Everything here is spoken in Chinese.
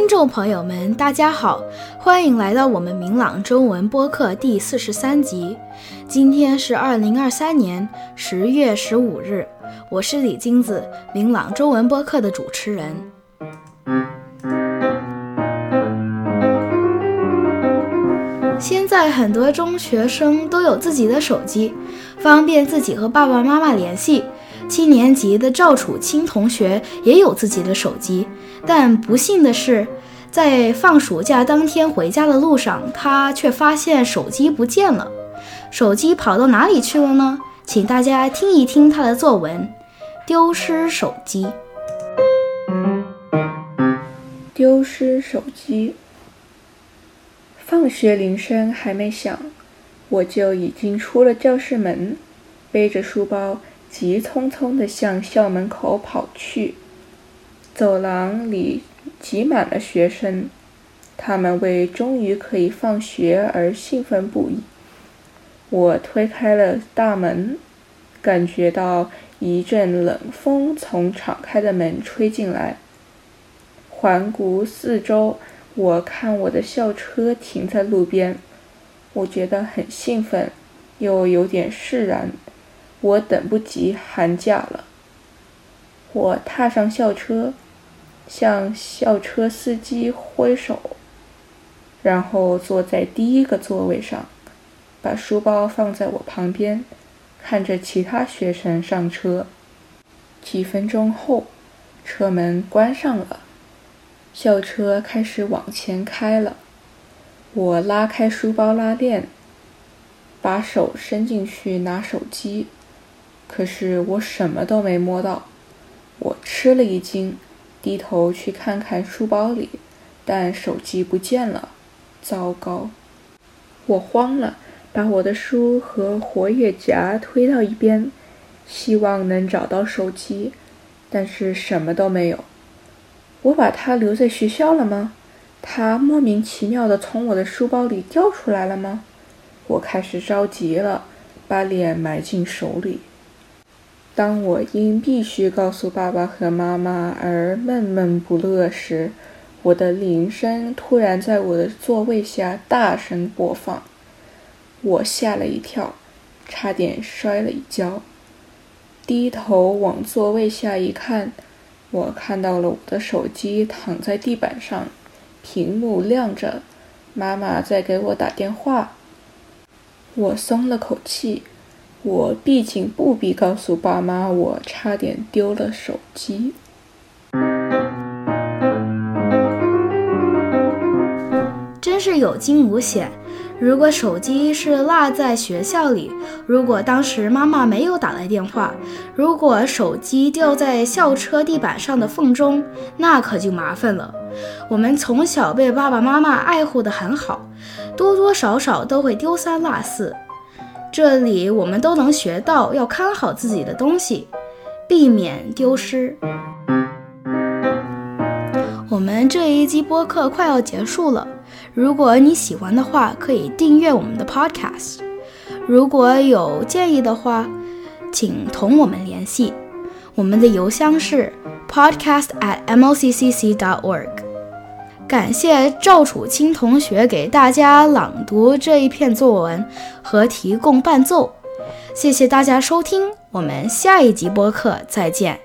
听众朋友们，大家好，欢迎来到我们明朗中文播客第四十三集。今天是二零二三年十月十五日，我是李金子，明朗中文播客的主持人。现在很多中学生都有自己的手机，方便自己和爸爸妈妈联系。七年级的赵楚清同学也有自己的手机，但不幸的是，在放暑假当天回家的路上，他却发现手机不见了。手机跑到哪里去了呢？请大家听一听他的作文：丢失手机。丢失手机。放学铃声还没响，我就已经出了教室门，背着书包。急匆匆地向校门口跑去，走廊里挤满了学生，他们为终于可以放学而兴奋不已。我推开了大门，感觉到一阵冷风从敞开的门吹进来。环顾四周，我看我的校车停在路边，我觉得很兴奋，又有点释然。我等不及寒假了。我踏上校车，向校车司机挥手，然后坐在第一个座位上，把书包放在我旁边，看着其他学生上车。几分钟后，车门关上了，校车开始往前开了。我拉开书包拉链，把手伸进去拿手机。可是我什么都没摸到，我吃了一惊，低头去看看书包里，但手机不见了。糟糕！我慌了，把我的书和活页夹推到一边，希望能找到手机，但是什么都没有。我把它留在学校了吗？它莫名其妙地从我的书包里掉出来了吗？我开始着急了，把脸埋进手里。当我因必须告诉爸爸和妈妈而闷闷不乐时，我的铃声突然在我的座位下大声播放，我吓了一跳，差点摔了一跤。低头往座位下一看，我看到了我的手机躺在地板上，屏幕亮着，妈妈在给我打电话。我松了口气。我毕竟不必告诉爸妈，我差点丢了手机。真是有惊无险。如果手机是落在学校里，如果当时妈妈没有打来电话，如果手机掉在校车地板上的缝中，那可就麻烦了。我们从小被爸爸妈妈爱护得很好，多多少少都会丢三落四。这里我们都能学到要看好自己的东西，避免丢失。我们这一期播客快要结束了，如果你喜欢的话，可以订阅我们的 Podcast。如果有建议的话，请同我们联系，我们的邮箱是 podcast@molccc.org。感谢赵楚清同学给大家朗读这一篇作文和提供伴奏，谢谢大家收听，我们下一集播客再见。